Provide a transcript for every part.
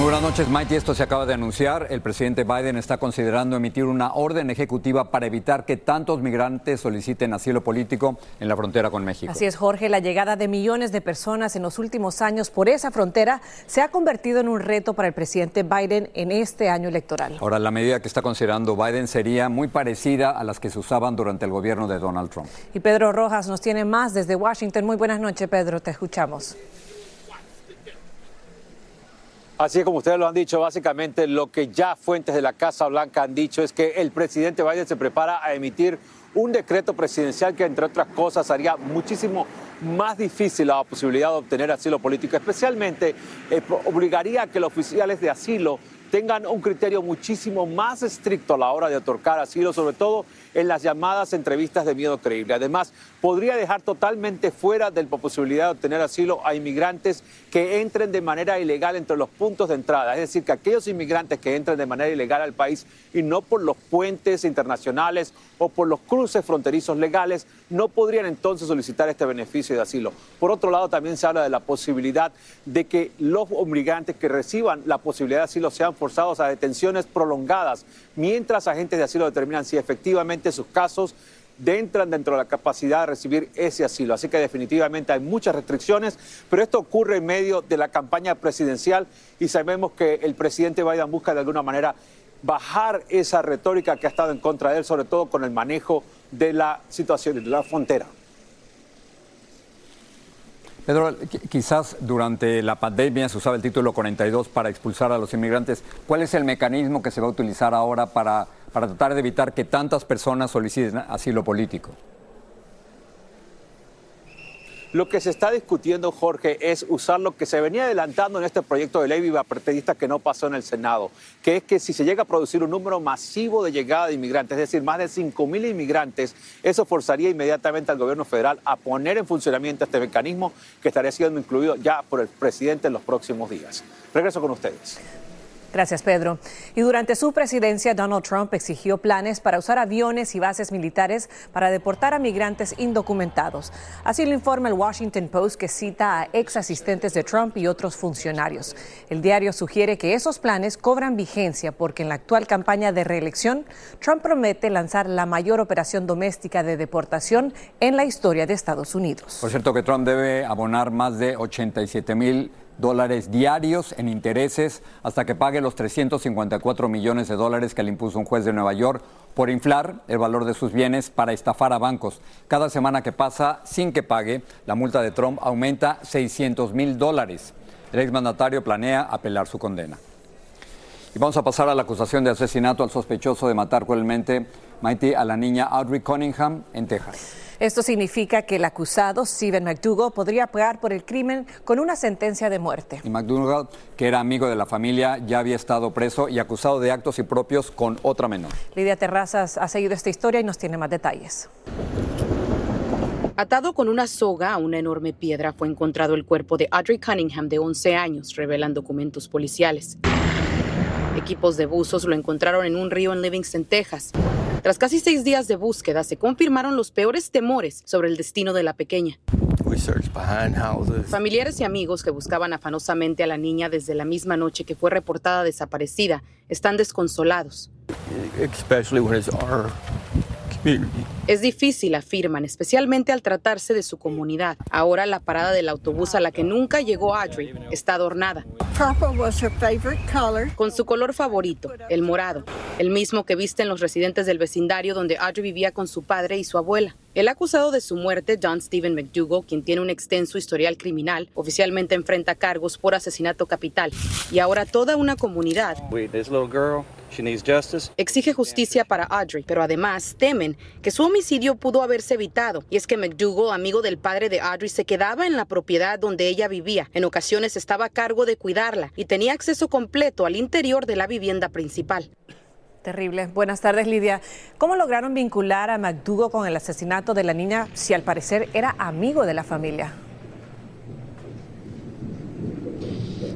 Muy buenas noches, Mike. Esto se acaba de anunciar. El presidente Biden está considerando emitir una orden ejecutiva para evitar que tantos migrantes soliciten asilo político en la frontera con México. Así es, Jorge. La llegada de millones de personas en los últimos años por esa frontera se ha convertido en un reto para el presidente Biden en este año electoral. Ahora, la medida que está considerando Biden sería muy parecida a las que se usaban durante el gobierno de Donald Trump. Y Pedro Rojas nos tiene más desde Washington. Muy buenas noches, Pedro. Te escuchamos. Así como ustedes lo han dicho, básicamente lo que ya fuentes de la Casa Blanca han dicho es que el presidente Biden se prepara a emitir un decreto presidencial que, entre otras cosas, haría muchísimo más difícil la posibilidad de obtener asilo político. Especialmente eh, obligaría a que los oficiales de asilo tengan un criterio muchísimo más estricto a la hora de otorgar asilo, sobre todo en las llamadas entrevistas de miedo creíble. Además, podría dejar totalmente fuera de la posibilidad de obtener asilo a inmigrantes que entren de manera ilegal entre los puntos de entrada. Es decir, que aquellos inmigrantes que entren de manera ilegal al país y no por los puentes internacionales o por los cruces fronterizos legales, no podrían entonces solicitar este beneficio de asilo. Por otro lado, también se habla de la posibilidad de que los inmigrantes que reciban la posibilidad de asilo sean forzados a detenciones prolongadas, mientras agentes de asilo determinan si efectivamente sus casos entran dentro de la capacidad de recibir ese asilo. Así que definitivamente hay muchas restricciones, pero esto ocurre en medio de la campaña presidencial y sabemos que el presidente Biden busca de alguna manera bajar esa retórica que ha estado en contra de él, sobre todo con el manejo de la situación de la frontera. Pedro, quizás durante la pandemia se usaba el título 42 para expulsar a los inmigrantes. ¿Cuál es el mecanismo que se va a utilizar ahora para, para tratar de evitar que tantas personas soliciten asilo político? Lo que se está discutiendo, Jorge, es usar lo que se venía adelantando en este proyecto de ley bipartidista que no pasó en el Senado, que es que si se llega a producir un número masivo de llegada de inmigrantes, es decir, más de 5 mil inmigrantes, eso forzaría inmediatamente al gobierno federal a poner en funcionamiento este mecanismo que estaría siendo incluido ya por el presidente en los próximos días. Regreso con ustedes. Gracias, Pedro. Y durante su presidencia, Donald Trump exigió planes para usar aviones y bases militares para deportar a migrantes indocumentados. Así lo informa el Washington Post, que cita a ex asistentes de Trump y otros funcionarios. El diario sugiere que esos planes cobran vigencia porque en la actual campaña de reelección, Trump promete lanzar la mayor operación doméstica de deportación en la historia de Estados Unidos. Por cierto, que Trump debe abonar más de 87 mil dólares diarios en intereses hasta que pague los 354 millones de dólares que le impuso un juez de Nueva York por inflar el valor de sus bienes para estafar a bancos. Cada semana que pasa sin que pague, la multa de Trump aumenta 600 mil dólares. El exmandatario planea apelar su condena. Y vamos a pasar a la acusación de asesinato al sospechoso de matar cruelmente Mighty a la niña Audrey Cunningham en Texas. Esto significa que el acusado, Steven McDougall, podría pagar por el crimen con una sentencia de muerte. Y McDougall, que era amigo de la familia, ya había estado preso y acusado de actos impropios con otra menor. Lidia Terrazas ha seguido esta historia y nos tiene más detalles. Atado con una soga a una enorme piedra fue encontrado el cuerpo de Audrey Cunningham de 11 años, revelan documentos policiales. Equipos de buzos lo encontraron en un río en Livingston, Texas. Tras casi seis días de búsqueda, se confirmaron los peores temores sobre el destino de la pequeña. Familiares y amigos que buscaban afanosamente a la niña desde la misma noche que fue reportada desaparecida están desconsolados. Es difícil, afirman, especialmente al tratarse de su comunidad. Ahora la parada del autobús a la que nunca llegó Audrey está adornada. Con su color favorito, el morado, el mismo que visten los residentes del vecindario donde Audrey vivía con su padre y su abuela. El acusado de su muerte, John Stephen McDougall, quien tiene un extenso historial criminal, oficialmente enfrenta cargos por asesinato capital. Y ahora toda una comunidad exige justicia para Audrey, pero además temen que su homicidio pudo haberse evitado. Y es que McDougall, amigo del padre de Audrey, se quedaba en la propiedad donde ella vivía. En ocasiones estaba a cargo de cuidarla y tenía acceso completo al interior de la vivienda principal. Terrible. Buenas tardes, Lidia. ¿Cómo lograron vincular a McDougall con el asesinato de la niña si al parecer era amigo de la familia?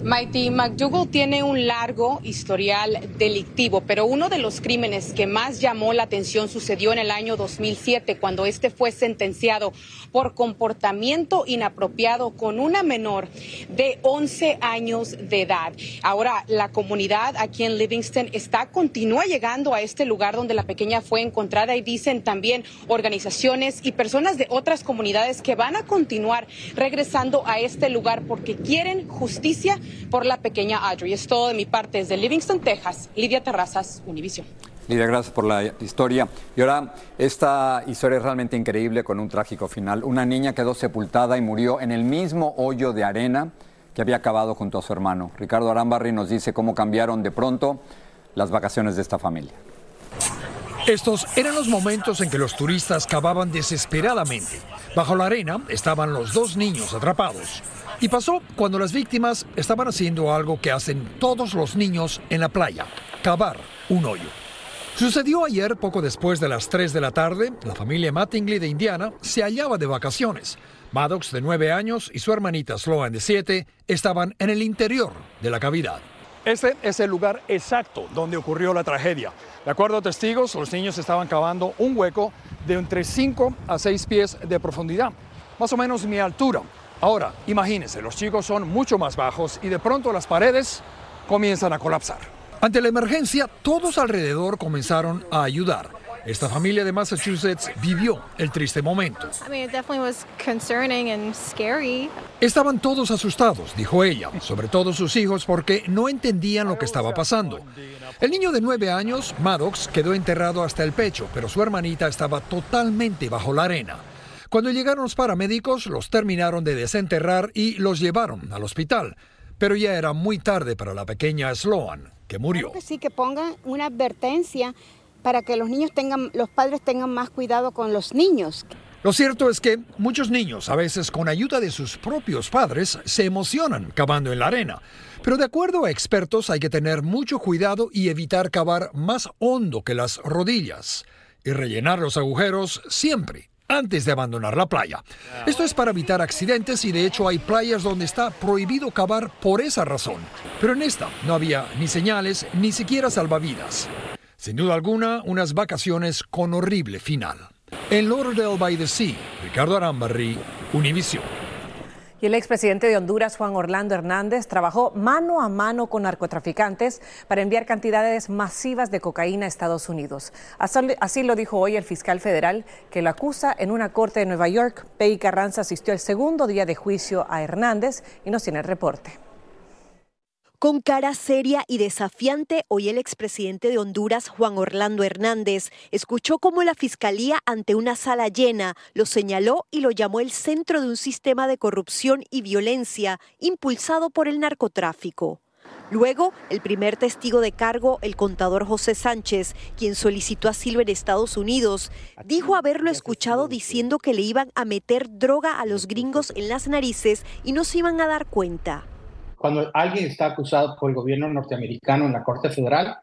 Mighty McDougall tiene un largo historial delictivo, pero uno de los crímenes que más llamó la atención sucedió en el año 2007, cuando este fue sentenciado por comportamiento inapropiado con una menor de 11 años de edad. Ahora, la comunidad aquí en Livingston está, continúa llegando a este lugar donde la pequeña fue encontrada y dicen también organizaciones y personas de otras comunidades que van a continuar regresando a este lugar porque quieren justicia por la pequeña Audrey. Es todo de mi parte desde Livingston, Texas. Lidia Terrazas, Univision. Lidia, gracias por la historia. Y ahora, esta historia es realmente increíble con un trágico final. Una niña quedó sepultada y murió en el mismo hoyo de arena que había acabado junto a su hermano. Ricardo Arambarri nos dice cómo cambiaron de pronto las vacaciones de esta familia. Estos eran los momentos en que los turistas cavaban desesperadamente. Bajo la arena estaban los dos niños atrapados. Y pasó cuando las víctimas estaban haciendo algo que hacen todos los niños en la playa, cavar un hoyo. Sucedió ayer poco después de las 3 de la tarde. La familia Mattingly de Indiana se hallaba de vacaciones. Maddox, de 9 años, y su hermanita Sloan, de 7, estaban en el interior de la cavidad. Este es el lugar exacto donde ocurrió la tragedia. De acuerdo a testigos, los niños estaban cavando un hueco de entre 5 a 6 pies de profundidad, más o menos mi altura. Ahora, imagínense, los chicos son mucho más bajos y de pronto las paredes comienzan a colapsar. Ante la emergencia, todos alrededor comenzaron a ayudar. Esta familia de Massachusetts vivió el triste momento. Estaban todos asustados, dijo ella, sobre todo sus hijos, porque no entendían lo que estaba pasando. El niño de nueve años, Maddox, quedó enterrado hasta el pecho, pero su hermanita estaba totalmente bajo la arena. Cuando llegaron los paramédicos, los terminaron de desenterrar y los llevaron al hospital. Pero ya era muy tarde para la pequeña Sloan, que murió. sí, que pongan una advertencia para que los niños tengan, los padres tengan más cuidado con los niños. Lo cierto es que muchos niños, a veces con ayuda de sus propios padres, se emocionan cavando en la arena. Pero de acuerdo a expertos hay que tener mucho cuidado y evitar cavar más hondo que las rodillas y rellenar los agujeros siempre antes de abandonar la playa. Esto es para evitar accidentes y de hecho hay playas donde está prohibido cavar por esa razón. Pero en esta no había ni señales ni siquiera salvavidas. Sin duda alguna, unas vacaciones con horrible final. En Lauderdale by the Sea, Ricardo Arambarri, Univision. Y el expresidente de Honduras, Juan Orlando Hernández, trabajó mano a mano con narcotraficantes para enviar cantidades masivas de cocaína a Estados Unidos. Así lo dijo hoy el fiscal federal que lo acusa en una corte de Nueva York. Pei Carranza asistió el segundo día de juicio a Hernández y nos tiene el reporte. Con cara seria y desafiante, hoy el expresidente de Honduras, Juan Orlando Hernández, escuchó cómo la fiscalía ante una sala llena lo señaló y lo llamó el centro de un sistema de corrupción y violencia impulsado por el narcotráfico. Luego, el primer testigo de cargo, el contador José Sánchez, quien solicitó asilo en Estados Unidos, dijo haberlo escuchado diciendo que le iban a meter droga a los gringos en las narices y no se iban a dar cuenta cuando alguien está acusado por el gobierno norteamericano en la Corte Federal,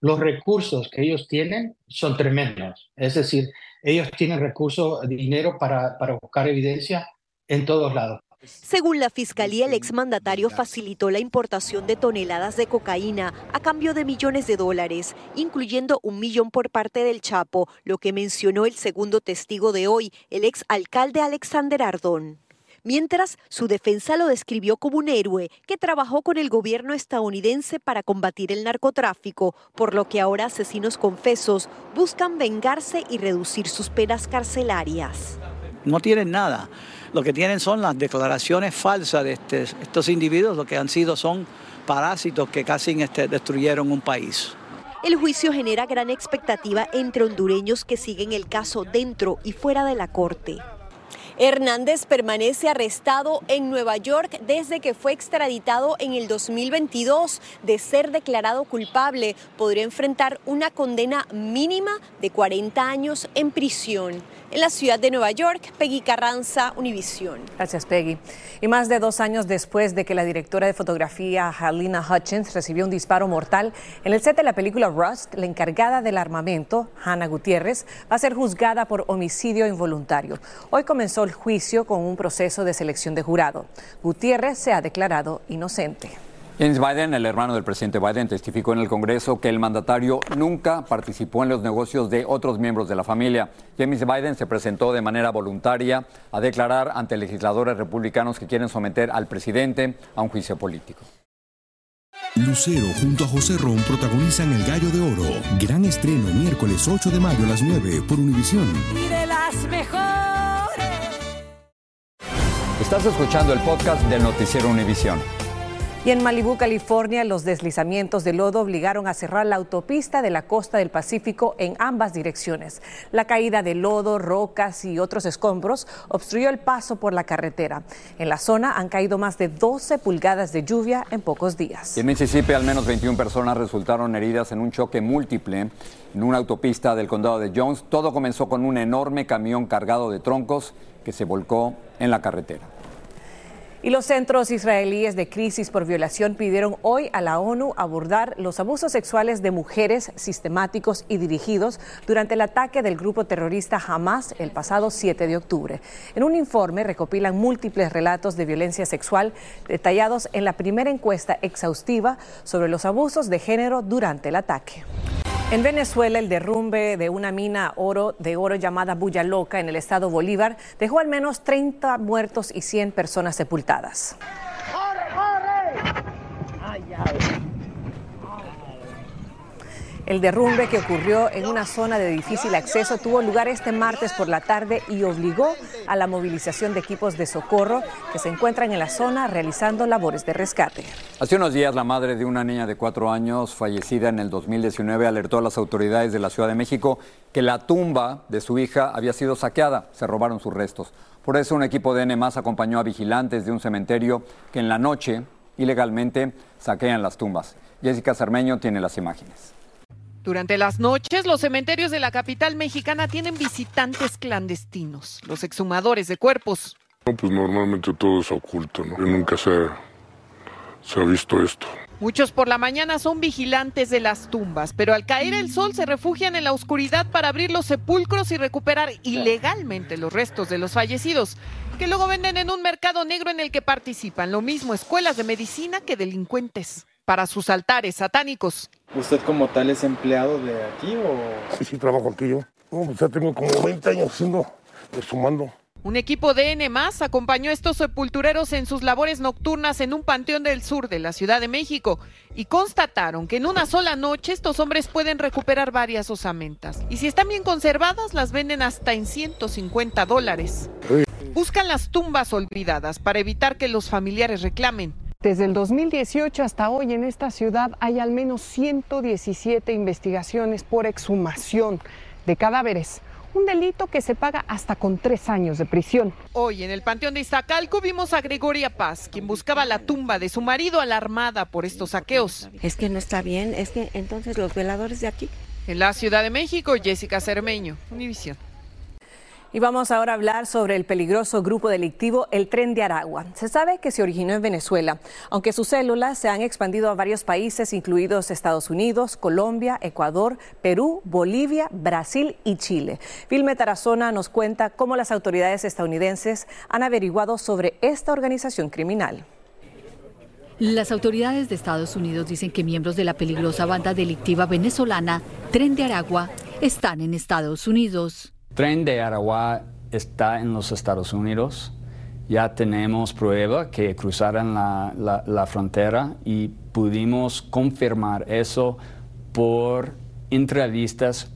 los recursos que ellos tienen son tremendos. Es decir, ellos tienen recursos, dinero para, para buscar evidencia en todos lados. Según la fiscalía, el exmandatario facilitó la importación de toneladas de cocaína a cambio de millones de dólares, incluyendo un millón por parte del Chapo, lo que mencionó el segundo testigo de hoy, el exalcalde Alexander Ardón. Mientras su defensa lo describió como un héroe que trabajó con el gobierno estadounidense para combatir el narcotráfico, por lo que ahora asesinos confesos buscan vengarse y reducir sus penas carcelarias. No tienen nada. Lo que tienen son las declaraciones falsas de este, estos individuos, lo que han sido son parásitos que casi este, destruyeron un país. El juicio genera gran expectativa entre hondureños que siguen el caso dentro y fuera de la corte. Hernández permanece arrestado en Nueva York desde que fue extraditado en el 2022. De ser declarado culpable, podría enfrentar una condena mínima de 40 años en prisión. En la ciudad de Nueva York, Peggy Carranza, Univisión. Gracias, Peggy. Y más de dos años después de que la directora de fotografía Halina Hutchins recibió un disparo mortal en el set de la película Rust, la encargada del armamento, Hannah Gutiérrez, va a ser juzgada por homicidio involuntario. Hoy comenzó el juicio con un proceso de selección de jurado. Gutiérrez se ha declarado inocente. James Biden, el hermano del presidente Biden, testificó en el Congreso que el mandatario nunca participó en los negocios de otros miembros de la familia. James Biden se presentó de manera voluntaria a declarar ante legisladores republicanos que quieren someter al presidente a un juicio político. Lucero junto a José Ron protagonizan El Gallo de Oro. Gran estreno miércoles 8 de mayo a las 9 por Univisión. Y de las mejores. Estás escuchando el podcast del noticiero Univisión. Y en Malibú, California, los deslizamientos de lodo obligaron a cerrar la autopista de la costa del Pacífico en ambas direcciones. La caída de lodo, rocas y otros escombros obstruyó el paso por la carretera. En la zona han caído más de 12 pulgadas de lluvia en pocos días. En Mississippi, al menos 21 personas resultaron heridas en un choque múltiple en una autopista del condado de Jones. Todo comenzó con un enorme camión cargado de troncos que se volcó en la carretera. Y los centros israelíes de crisis por violación pidieron hoy a la ONU abordar los abusos sexuales de mujeres sistemáticos y dirigidos durante el ataque del grupo terrorista Hamas el pasado 7 de octubre. En un informe recopilan múltiples relatos de violencia sexual detallados en la primera encuesta exhaustiva sobre los abusos de género durante el ataque. En Venezuela, el derrumbe de una mina oro de oro llamada Bulla Loca en el estado Bolívar dejó al menos 30 muertos y 100 personas sepultadas. El derrumbe que ocurrió en una zona de difícil acceso tuvo lugar este martes por la tarde y obligó a la movilización de equipos de socorro que se encuentran en la zona realizando labores de rescate. Hace unos días la madre de una niña de cuatro años fallecida en el 2019 alertó a las autoridades de la Ciudad de México que la tumba de su hija había sido saqueada, se robaron sus restos. Por eso un equipo de N acompañó a vigilantes de un cementerio que en la noche ilegalmente saquean las tumbas. Jessica Cermeño tiene las imágenes. Durante las noches, los cementerios de la capital mexicana tienen visitantes clandestinos, los exhumadores de cuerpos. No, pues normalmente todo es oculto, ¿no? Nunca se, se ha visto esto. Muchos por la mañana son vigilantes de las tumbas, pero al caer el sol se refugian en la oscuridad para abrir los sepulcros y recuperar ilegalmente los restos de los fallecidos, que luego venden en un mercado negro en el que participan lo mismo escuelas de medicina que delincuentes para sus altares satánicos. ¿Usted como tal es empleado de aquí o...? Sí, sí, trabajo aquí yo. No, pues ya tengo como 20 años haciendo, sumando. Un equipo de N más acompañó a estos sepultureros en sus labores nocturnas en un panteón del sur de la Ciudad de México y constataron que en una sola noche estos hombres pueden recuperar varias osamentas. Y si están bien conservadas, las venden hasta en 150 dólares. Buscan las tumbas olvidadas para evitar que los familiares reclamen. Desde el 2018 hasta hoy en esta ciudad hay al menos 117 investigaciones por exhumación de cadáveres, un delito que se paga hasta con tres años de prisión. Hoy en el Panteón de Iztacalco vimos a Gregoria Paz, quien buscaba la tumba de su marido alarmada por estos saqueos. Es que no está bien, es que entonces los veladores de aquí. En la Ciudad de México, Jessica Cermeño, Univisión. Y vamos ahora a hablar sobre el peligroso grupo delictivo El Tren de Aragua. Se sabe que se originó en Venezuela, aunque sus células se han expandido a varios países, incluidos Estados Unidos, Colombia, Ecuador, Perú, Bolivia, Brasil y Chile. Vilme Tarazona nos cuenta cómo las autoridades estadounidenses han averiguado sobre esta organización criminal. Las autoridades de Estados Unidos dicen que miembros de la peligrosa banda delictiva venezolana Tren de Aragua están en Estados Unidos. Tren de Aragua está en los Estados Unidos ya tenemos prueba que cruzaron la, la frontera y pudimos confirmar eso por entrevistas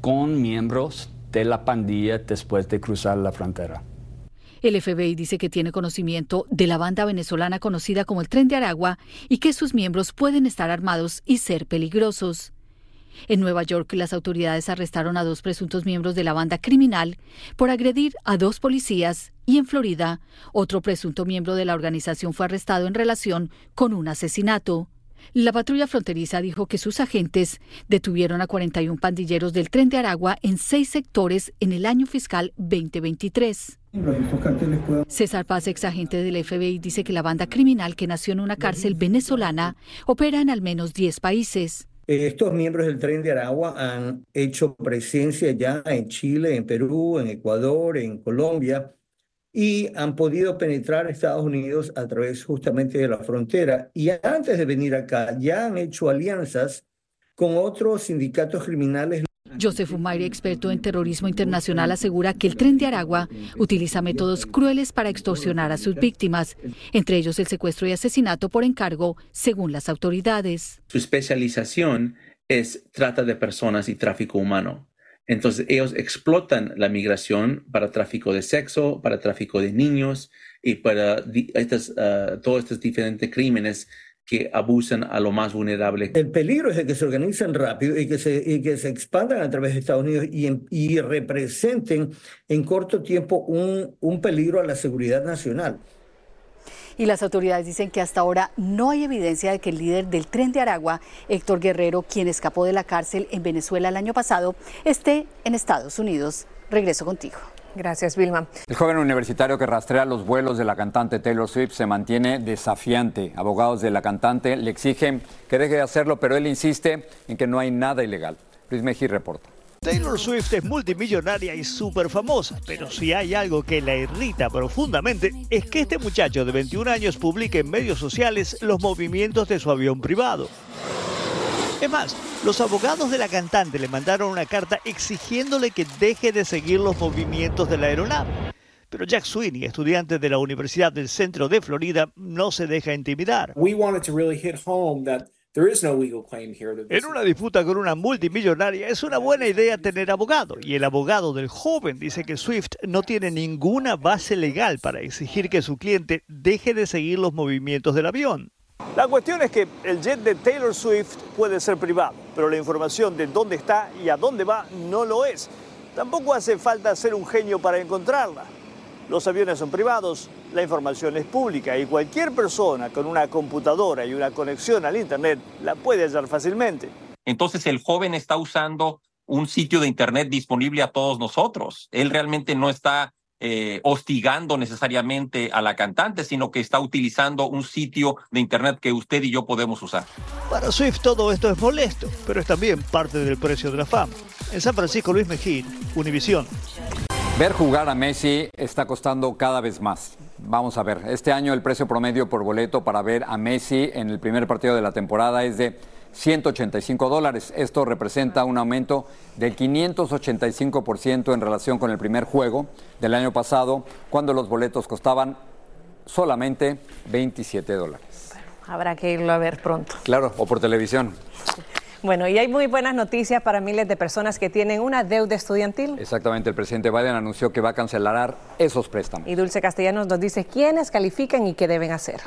con miembros de la pandilla después de cruzar la frontera. El FBI dice que tiene conocimiento de la banda venezolana conocida como el Tren de Aragua y que sus miembros pueden estar armados y ser peligrosos. En Nueva York, las autoridades arrestaron a dos presuntos miembros de la banda criminal por agredir a dos policías y en Florida, otro presunto miembro de la organización fue arrestado en relación con un asesinato. La patrulla fronteriza dijo que sus agentes detuvieron a 41 pandilleros del tren de Aragua en seis sectores en el año fiscal 2023. César Paz, ex agente del FBI, dice que la banda criminal que nació en una cárcel venezolana opera en al menos 10 países. Estos miembros del Tren de Aragua han hecho presencia ya en Chile, en Perú, en Ecuador, en Colombia y han podido penetrar Estados Unidos a través justamente de la frontera. Y antes de venir acá ya han hecho alianzas con otros sindicatos criminales. Joseph Umaire, experto en terrorismo internacional, asegura que el tren de Aragua utiliza métodos crueles para extorsionar a sus víctimas, entre ellos el secuestro y asesinato por encargo, según las autoridades. Su especialización es trata de personas y tráfico humano. Entonces ellos explotan la migración para tráfico de sexo, para tráfico de niños y para estas, ah, todos estos diferentes crímenes que abusan a lo más vulnerable. El peligro es de que se organizan rápido y que se, y que se expandan a través de Estados Unidos y, y representen en corto tiempo un, un peligro a la seguridad nacional. Y las autoridades dicen que hasta ahora no hay evidencia de que el líder del tren de Aragua, Héctor Guerrero, quien escapó de la cárcel en Venezuela el año pasado, esté en Estados Unidos. Regreso contigo. Gracias, Vilma. El joven universitario que rastrea los vuelos de la cantante Taylor Swift se mantiene desafiante. Abogados de la cantante le exigen que deje de hacerlo, pero él insiste en que no hay nada ilegal. Luis Mejí reporta. Taylor Swift es multimillonaria y súper famosa, pero si hay algo que la irrita profundamente es que este muchacho de 21 años publique en medios sociales los movimientos de su avión privado. Es más, los abogados de la cantante le mandaron una carta exigiéndole que deje de seguir los movimientos de la aeronave. Pero Jack Sweeney, estudiante de la Universidad del Centro de Florida, no se deja intimidar. En una disputa con una multimillonaria es una buena idea tener abogado y el abogado del joven dice que Swift no tiene ninguna base legal para exigir que su cliente deje de seguir los movimientos del avión. La cuestión es que el jet de Taylor Swift puede ser privado, pero la información de dónde está y a dónde va no lo es. Tampoco hace falta ser un genio para encontrarla. Los aviones son privados, la información es pública y cualquier persona con una computadora y una conexión al Internet la puede hallar fácilmente. Entonces el joven está usando un sitio de Internet disponible a todos nosotros. Él realmente no está eh, hostigando necesariamente a la cantante, sino que está utilizando un sitio de Internet que usted y yo podemos usar. Para Swift todo esto es molesto, pero es también parte del precio de la fama. En San Francisco, Luis Mejín, Univisión. Ver jugar a Messi está costando cada vez más. Vamos a ver, este año el precio promedio por boleto para ver a Messi en el primer partido de la temporada es de 185 dólares. Esto representa un aumento del 585% en relación con el primer juego del año pasado, cuando los boletos costaban solamente 27 dólares. habrá que irlo a ver pronto. Claro, o por televisión. Bueno, y hay muy buenas noticias para miles de personas que tienen una deuda estudiantil. Exactamente, el presidente Biden anunció que va a cancelar esos préstamos. Y Dulce Castellanos nos dice quiénes califican y qué deben hacer.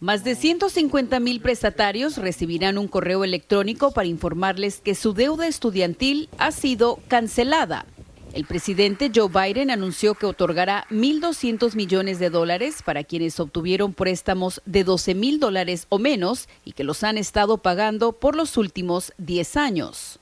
Más de 150 mil prestatarios recibirán un correo electrónico para informarles que su deuda estudiantil ha sido cancelada. El presidente Joe Biden anunció que otorgará 1.200 millones de dólares para quienes obtuvieron préstamos de 12 mil dólares o menos y que los han estado pagando por los últimos 10 años.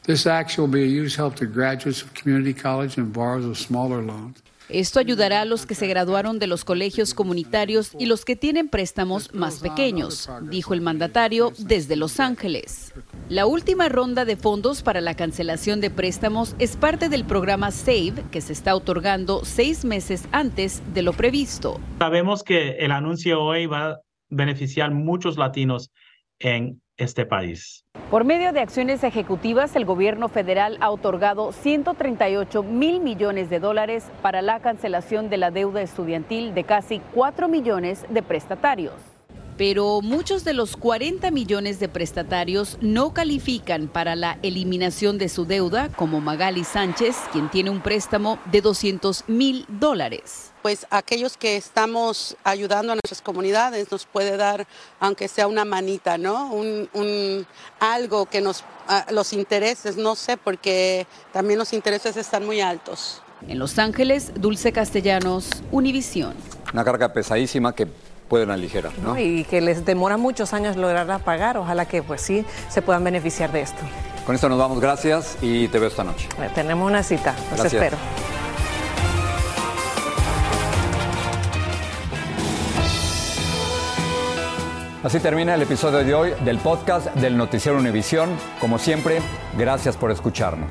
Esto ayudará a los que se graduaron de los colegios comunitarios y los que tienen préstamos más pequeños, dijo el mandatario desde Los Ángeles. La última ronda de fondos para la cancelación de préstamos es parte del programa SAVE que se está otorgando seis meses antes de lo previsto. Sabemos que el anuncio hoy va a beneficiar muchos latinos en este país. Por medio de acciones ejecutivas, el gobierno federal ha otorgado 138 mil millones de dólares para la cancelación de la deuda estudiantil de casi 4 millones de prestatarios. Pero muchos de los 40 millones de prestatarios no califican para la eliminación de su deuda, como Magali Sánchez, quien tiene un préstamo de 200 mil dólares pues aquellos que estamos ayudando a nuestras comunidades nos puede dar, aunque sea una manita, ¿no? Un, algo que nos, ah, los intereses, no sé, porque también los intereses están muy altos. En Los Ángeles, Dulce Castellanos, Univisión. Una carga pesadísima que pueden aligerar, ¿no? Y que les demora muchos años lograr pagar. Ojalá que pues sí se puedan beneficiar de esto. Con esto nos vamos, gracias y te veo esta noche. Eh, tenemos una cita, los espero. Así termina el episodio de hoy del podcast del Noticiero Univisión. Como siempre, gracias por escucharnos.